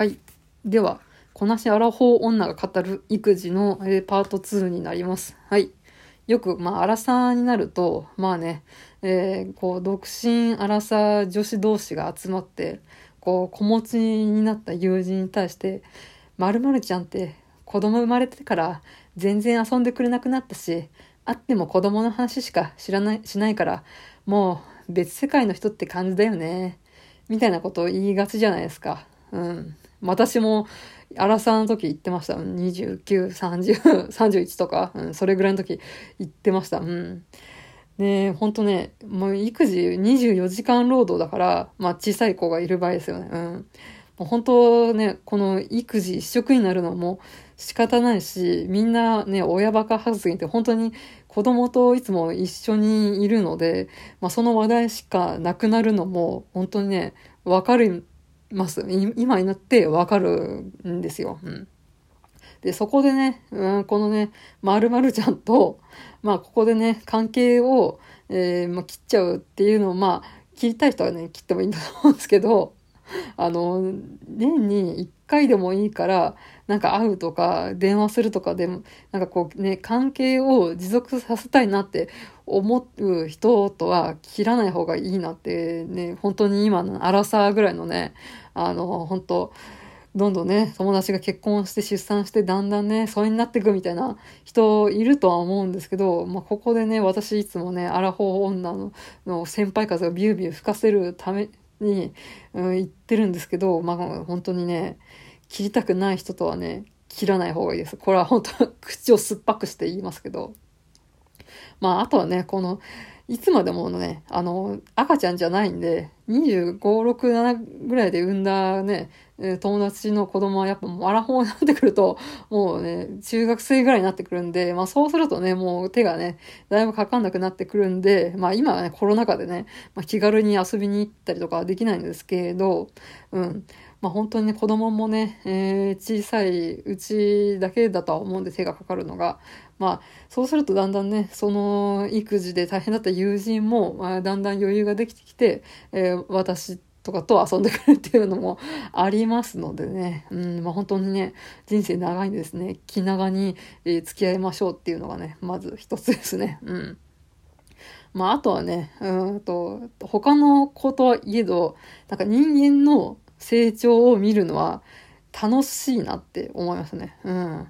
はい。では、こなしアラフォー女が語る育児の、えー、パート2になります。はい。よく、まあ、アラサーになると、まあね、えー、こう、独身アラサー女子同士が集まって、こう、子持ちになった友人に対して、まるちゃんって子供生まれてから全然遊んでくれなくなったし、会っても子供の話しか知らない、しないから、もう別世界の人って感じだよね。みたいなことを言いがちじゃないですか。うん。私も、アラサーの時言ってました。29、30、31 とか、うん、それぐらいの時言ってました。うん。ねほんとね、もう育児24時間労働だから、まあ小さい子がいる場合ですよね。うん。もう本当ね、この育児一色になるのも仕方ないし、みんなね、親バカ発言って本当に子供といつも一緒にいるので、まあその話題しかなくなるのも本当にね、わかるます。今になってわかるんですよ。うん。で、そこでね、うん、このね、まるまるちゃんと、まあ、ここでね、関係を、えー、まあ、切っちゃうっていうのを、まあ、切りたい人はね、切ってもいいんだと思うんですけど、あの、年に一回でもいいから、なんか会うとか、電話するとかでも、なんかこうね、関係を持続させたいなって思う人とは切らない方がいいなってね、本当に今のアラサーぐらいのね、あの、本当どんどんね、友達が結婚して出産してだんだんね、疎遠になっていくみたいな人いるとは思うんですけど、まあ、ここでね、私いつもね、アラフォー女のの先輩風がビュービュー吹かせるために、うん、言ってるんですけど、まあ、本当にね、切りたくない人とはね、切らない方がいいです。これは本当口を酸っぱくして言いますけど。まあ、あとはね、この、いつまでもね、あの、赤ちゃんじゃないんで、25、6、7ぐらいで産んだね、友達の子供はやっぱもうアラフォーになってくると、もうね、中学生ぐらいになってくるんで、まあそうするとね、もう手がね、だいぶかかんなくなってくるんで、まあ今はね、コロナ禍でね、まあ、気軽に遊びに行ったりとかはできないんですけれど、うん。まあ本当にね、子供もね、えー、小さいうちだけだとは思うんで手がかかるのが、まあ、そうするとだんだんね、その育児で大変だった友人も、まあ、だんだん余裕ができてきて、えー、私とかと遊んでくれるっていうのも ありますのでね、うん、まあ本当にね、人生長いんですね、気長に、えー、付き合いましょうっていうのがね、まず一つですね。うん。まああとはね、うんと、他のこといえど、なんか人間の成長を見るのは楽しいなって思いますね。うん。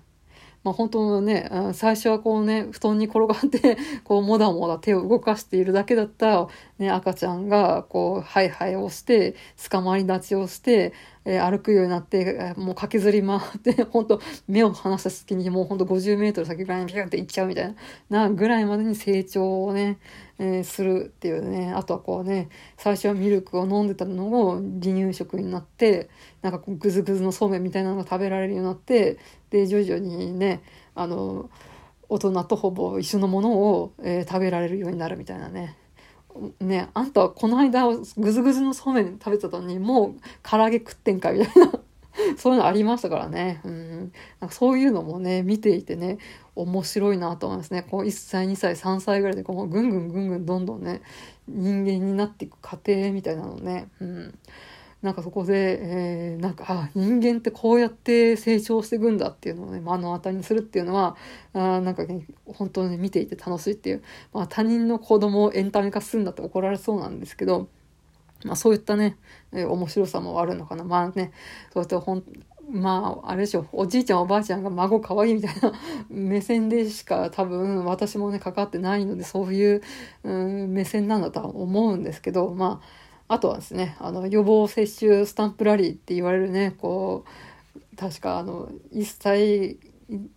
まあ本当ね、最初はこうね、布団に転がってこう、もだもだ手を動かしているだけだったね、赤ちゃんが、こう、ハイハイをして、捕まり立ちをして、えー、歩くようになって、もう駆けずり回って、本当目を離した隙にもう本当50メートル先ぐらいにピュンって行っちゃうみたいな、なぐらいまでに成長をね、えー、するっていうね、あとはこうね、最初はミルクを飲んでたのを離乳食になって、なんかこうグズグズのそうめんみたいなのが食べられるようになって、で、徐々にね、あの、大人とほぼ一緒のものを、えー、食べられるようになるみたいなね。ねあんたはこの間ぐずぐずのそうめん食べてたのにもう唐揚げ食ってんかみたいな そういうのありましたからね。うん。なんかそういうのもね、見ていてね、面白いなと思いますね。こう1歳、2歳、3歳ぐらいでこうぐんぐんぐんぐんどんどんね、人間になっていく過程みたいなのね。うん。なんかそこで、えー、なんか、あ、人間ってこうやって成長していくんだっていうのをね、目の当たりにするっていうのは、あなんかね、本当に見ていて楽しいっていう、まあ他人の子供をエンタメ化するんだって怒られそうなんですけど、まあそういったね、えー、面白さもあるのかな。まあね、そうやってほん、まあ、あれでしょ、おじいちゃんおばあちゃんが孫可愛いみたいな目線でしか多分私もね、かかってないので、そういう、う、目線なんだとは思うんですけど、まあ、あとはですね、あの、予防接種スタンプラリーって言われるね、こう、確かあの、1歳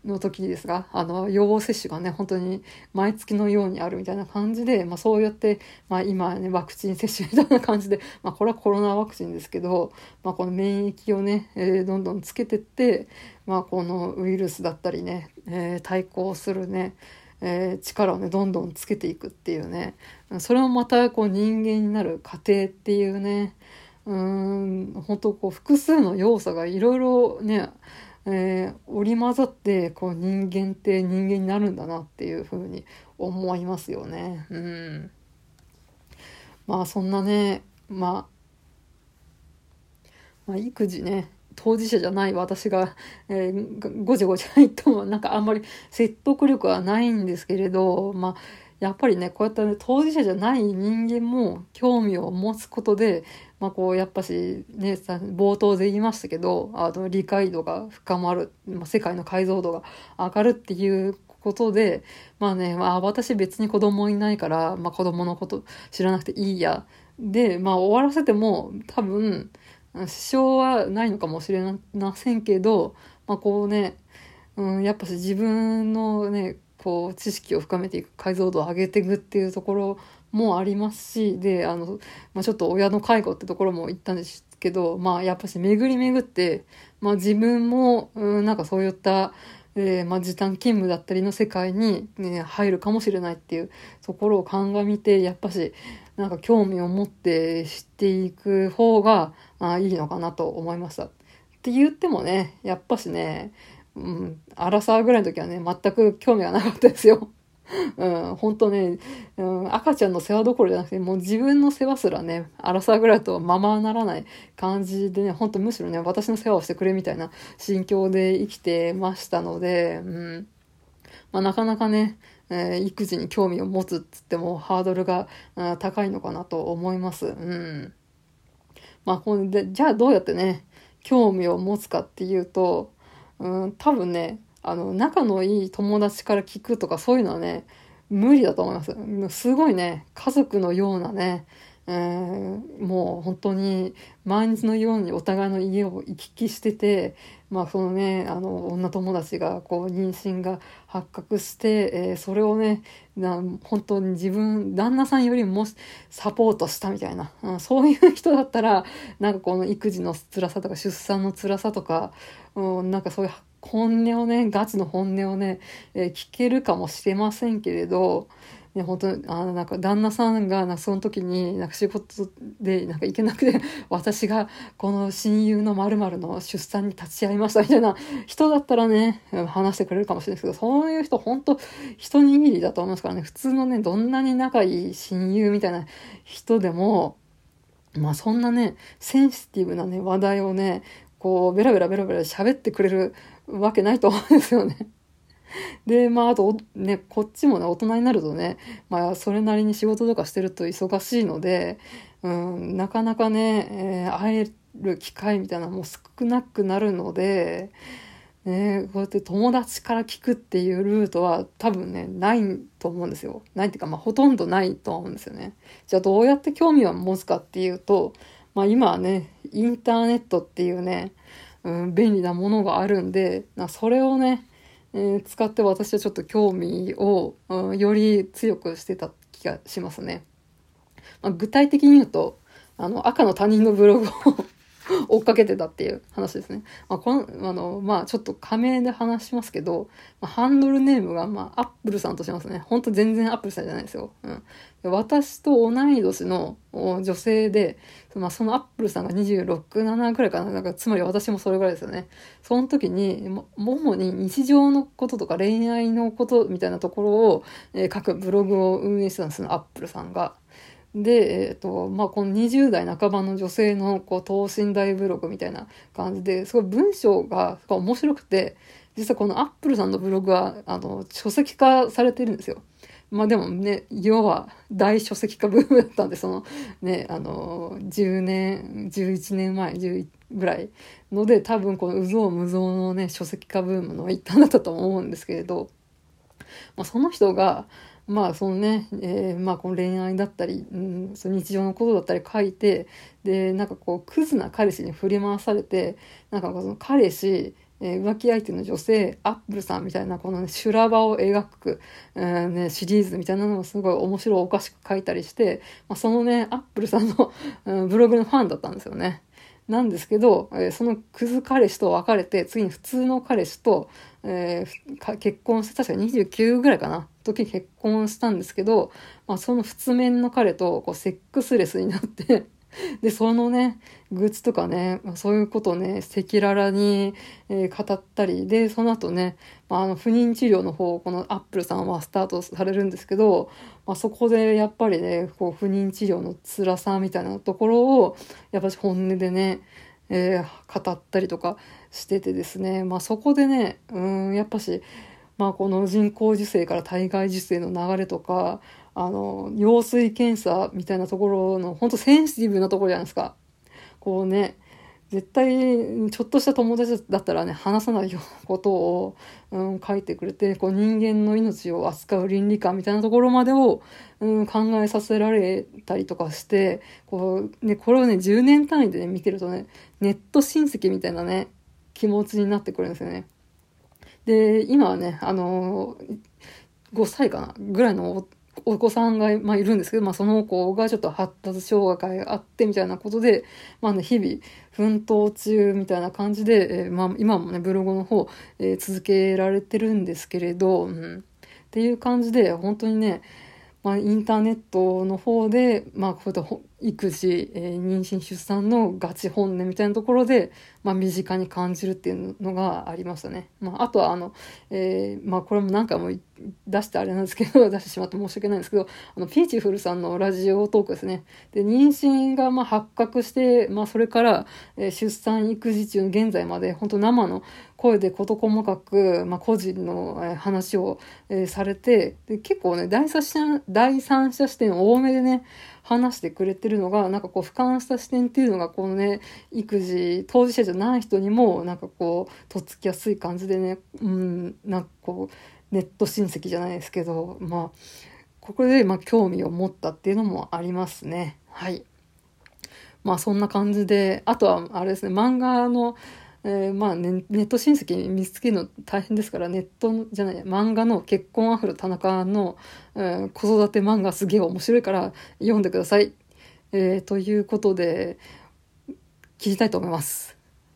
の時ですが、あの、予防接種がね、本当に毎月のようにあるみたいな感じで、まあそうやって、まあ今ね、ワクチン接種みたいな感じで、まあこれはコロナワクチンですけど、まあこの免疫をね、えー、どんどんつけてって、まあこのウイルスだったりね、えー、対抗するね、えー、力をね、どんどんつけていくっていうね、それもまたこう人間になる過程っていうね、うん、本当こう複数の要素がいろいろね、えー、織り交ざってこう人間って人間になるんだなっていうふうに思いますよね。うん。まあそんなね、まあ、まあ、育児ね、当事者じゃない私が、えー、ごちゃごちゃ言ってもなんかあんまり説得力はないんですけれど、まあ、やっぱりね、こうやって、ね、当事者じゃない人間も興味を持つことで、まあこう、やっぱし、ね、冒頭で言いましたけど、あの、理解度が深まる、まあ、世界の解像度が上がるっていうことで、まあね、まあ私別に子供いないから、まあ子供のこと知らなくていいや。で、まあ終わらせても多分、支障はないのかもしれませんけど、まあこうね、うん、やっぱし自分のね、こう知識を深めていく解像度を上げていくっていうところもありますしであの、まあ、ちょっと親の介護ってところも言ったんですけどまあやっぱし巡り巡って、まあ、自分も、うん、なんかそういった、え、まあ、時短勤務だったりの世界に、ね、入るかもしれないっていうところを鑑みてやっぱしなんか興味を持って知っていく方があいいのかなと思いました。って言ってもねやっぱしねうん、アラサーぐらいの時はね、全く興味がなかったですよ。うん、本当ね、うん、赤ちゃんの世話どころじゃなくて、もう自分の世話すらね、アラサーぐらいとままならない感じでね、本当むしろね、私の世話をしてくれみたいな心境で生きてましたので、うん、まあ、なかなかね、えー、育児に興味を持つっつってもハードルが、うん高いのかなと思います。うん。まあ、これで、じゃあどうやってね、興味を持つかっていうと、うん、多分ね、あの、仲のいい友達から聞くとかそういうのはね、無理だと思います。すごいね、家族のようなね、えー、もう本当に毎日のようにお互いの家を行き来してて、まあそのね、あの女友達がこう妊娠が発覚して、えー、それをね、な本当に自分、旦那さんよりもサポートしたみたいな、うん、そういう人だったら、なんかこの育児の辛さとか出産の辛さとか、うん、なんかそういう本音をね、ガチの本音をね、えー、聞けるかもしれませんけれど、ね、本当あの、なんか旦那さんが、なその時に、なんか仕事で、なんか行けなくて、私がこの親友の〇〇の出産に立ち会いましたみたいな人だったらね、話してくれるかもしれないですけど、そういう人本当一握りだと思いますからね、普通のね、どんなに仲いい親友みたいな人でも、まあそんなね、センシティブなね、話題をね、こう、ベラベラベラベラ喋ってくれるわけないと思うんですよね。で、まあ、あと、ね、こっちもね、大人になるとね、まあ、それなりに仕事とかしてると忙しいので、うん、なかなかね、えー、会える機会みたいなのも少なくなるので、ね、こうやって友達から聞くっていうルートは多分ね、ないと思うんですよ。ないっていうか、まあ、ほとんどないと思うんですよね。じゃあ、どうやって興味を持つかっていうと、まあ今はね、インターネットっていうね、うん、便利なものがあるんで、なそれをね、えー、使って私はちょっと興味を、うん、より強くしてた気がしますね。まあ、具体的に言うと、あの、赤の他人のブログを 追っかけてたっていう話ですね。まあ、この、あの、まあ、ちょっと仮名で話しますけど、まあ、ハンドルネームが、まあ、アップルさんとしますね。ほんと全然アップルさんじゃないですよ。うん。私と同い年の女性で、まあ、そのアップルさんが26、7くらいかな。なんか、つまり私もそれぐらいですよね。その時に、も、主に日常のこととか恋愛のことみたいなところを、えー、書くブログを運営してたんですよ、アップルさんが。で、えっ、ー、と、まあ、この20代半ばの女性の、こう、等身大ブログみたいな感じで、すごい文章が面白くて、実はこのアップルさんのブログは、あの、書籍化されてるんですよ。まあでもね、要は大書籍化ブームだったんで、そのね、あの、10年、11年前、11ぐらいので、多分この有象無象のね、書籍化ブームの一端だったと思うんですけれど、まあその人が、まあそのね、えー、まあこの恋愛だったり、うん、その日常のことだったり書いて、で、なんかこう、クズな彼氏に振り回されて、なんかその彼氏、えー、浮気相手の女性、アップルさんみたいなこのね、修羅場を描く、えー、ね、シリーズみたいなのもすごい面白おかしく書いたりして、まあ、そのね、アップルさんの、うん、ブログのファンだったんですよね。なんですけど、えー、そのクズ彼氏と別れて、次に普通の彼氏と、えー、結婚して、確か29ぐらいかな、時結婚したんですけど、まあ、その普通面の彼とこうセックスレスになって で、そのね、愚痴とかね、まあ、そういうことをね、赤裸々に、えー、語ったり、で、その後ね、まあ、あの、不妊治療の方、このアップルさんはスタートされるんですけど、まあ、そこでやっぱりね、こう、不妊治療の辛さみたいなところを、やっぱり本音でね、えー、語ったりとかしててですね、まあそこでね、うん、やっぱし、まあこの人工授精から体外受精の流れとか、あの、羊水検査みたいなところの、本当センシティブなところじゃないですか。こうね、絶対ちょっとした友達だったらね話さないようなことを、うん、書いてくれてこう人間の命を扱う倫理観みたいなところまでを、うん、考えさせられたりとかしてこう、ね、これをね10年単位で、ね、見てるとねネット親戚みたいなね気持ちになってくるんですよね。で今はねあの5歳かなぐらいのお子さんが、まあ、いるんですけど、まあ、その子がちょっと発達障害があってみたいなことで、まあね、日々奮闘中みたいな感じで、えー、まあ、今もね、ブログの方、えー、続けられてるんですけれど、うん、っていう感じで、本当にね、まあ、インターネットの方で、まあ、こういった育児、えー、妊娠出産のガチ本音みたいなところで、まあ、身近に感じるっていうのがありましたね。まあ、あとは、あの、えー、まあ、これも何回も出してあれなんですけど、出してしまって申し訳ないんですけど、あの、ピーチフルさんのラジオトークですね。で、妊娠が、まあ、発覚して、まあ、それから、え、出産育児中の現在まで、本当生の声で事細かく、まあ、個人の、話を、えー、されて、で、結構ね、第三者視点多めでね、話してくれてるのが、なんかこう、俯瞰した視点っていうのが、このね、育児、当事者じゃない人にも、なんかこう、とっつきやすい感じでね、うん、なんかこう、ネット親戚じゃないですけど、まあ、ここで、まあ、興味を持ったっていうのもありますね。はい。まあ、そんな感じで、あとは、あれですね、漫画の、えー、まあネ、ネット親戚見つけるの大変ですから、ネットじゃない、漫画の結婚アフロ田中の、えー、子育て漫画すげえ面白いから読んでください。えー、ということで、聞きたいと思います。